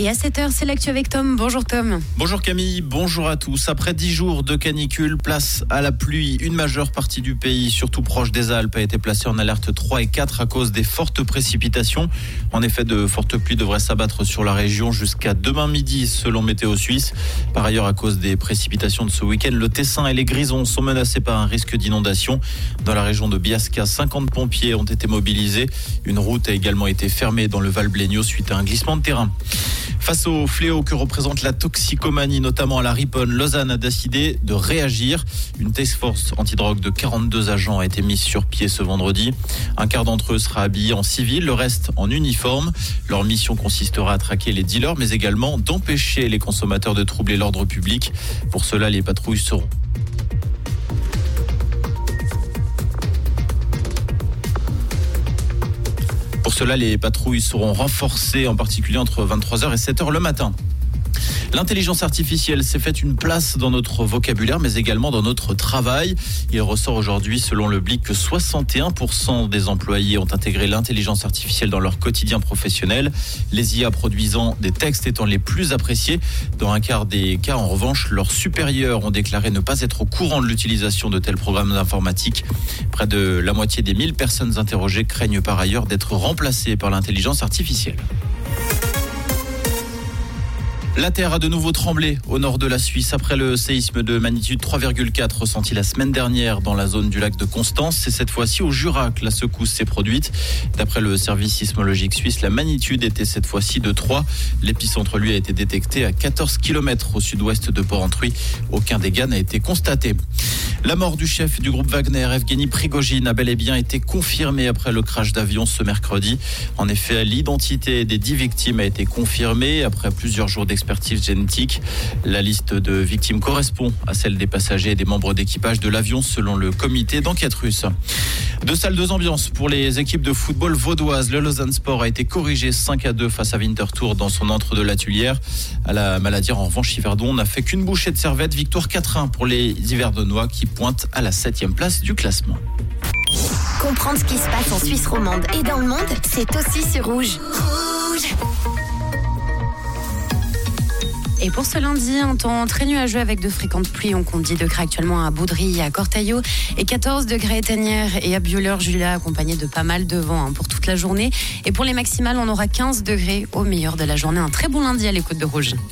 Et à 7h, c'est l'actu avec Tom. Bonjour Tom. Bonjour Camille, bonjour à tous. Après 10 jours de canicule, place à la pluie. Une majeure partie du pays, surtout proche des Alpes, a été placée en alerte 3 et 4 à cause des fortes précipitations. En effet, de fortes pluies devraient s'abattre sur la région jusqu'à demain midi, selon Météo Suisse. Par ailleurs, à cause des précipitations de ce week-end, le Tessin et les Grisons sont menacés par un risque d'inondation. Dans la région de Biasca, 50 pompiers ont été mobilisés. Une route a également été fermée dans le Val Blégnot suite à un glissement de terrain. Face au fléau que représente la toxicomanie, notamment à la Riponne, Lausanne a décidé de réagir. Une task force antidrogue de 42 agents a été mise sur pied ce vendredi. Un quart d'entre eux sera habillé en civil, le reste en uniforme. Leur mission consistera à traquer les dealers, mais également d'empêcher les consommateurs de troubler l'ordre public. Pour cela, les patrouilles seront Pour cela, les patrouilles seront renforcées, en particulier entre 23h et 7h le matin. L'intelligence artificielle s'est faite une place dans notre vocabulaire, mais également dans notre travail. Il ressort aujourd'hui, selon le BLIC, que 61% des employés ont intégré l'intelligence artificielle dans leur quotidien professionnel. Les IA produisant des textes étant les plus appréciés. Dans un quart des cas, en revanche, leurs supérieurs ont déclaré ne pas être au courant de l'utilisation de tels programmes d'informatique. Près de la moitié des 1000 personnes interrogées craignent par ailleurs d'être remplacées par l'intelligence artificielle. La terre a de nouveau tremblé au nord de la Suisse après le séisme de magnitude 3,4 ressenti la semaine dernière dans la zone du lac de Constance. C'est cette fois-ci au Jura que la secousse s'est produite. D'après le service sismologique suisse, la magnitude était cette fois-ci de 3. L'épicentre, lui, a été détecté à 14 km au sud-ouest de Port-Entruy. Aucun dégât n'a été constaté. La mort du chef du groupe Wagner, Evgeny Prigogine, a bel et bien été confirmée après le crash d'avion ce mercredi. En effet, l'identité des dix victimes a été confirmée après plusieurs jours La liste de victimes correspond à celle des passagers et des membres d'équipage de l'avion selon le comité d'enquête russe. Deux salles, deux ambiances pour les équipes de football vaudoises. Le Lausanne Sport a été corrigé 5 à 2 face à Winterthur dans son entre de la Tulière. À la maladie, en revanche, Yverdon n'a fait qu'une bouchée de servette. Victoire 4-1 pour les Yverdonois qui pointe à la 7 place du classement. Comprendre ce qui se passe en Suisse romande et dans le monde, c'est aussi sur Rouge. Rouge et pour ce lundi, un temps très nuageux avec de fréquentes pluies. On compte 10 degrés actuellement à Boudry, à Cortaillot et 14 degrés à Tanière et à Bioleur-Julia, accompagné de pas mal de vent hein, pour toute la journée. Et pour les maximales, on aura 15 degrés au meilleur de la journée. Un très bon lundi à l'écoute de Rouge.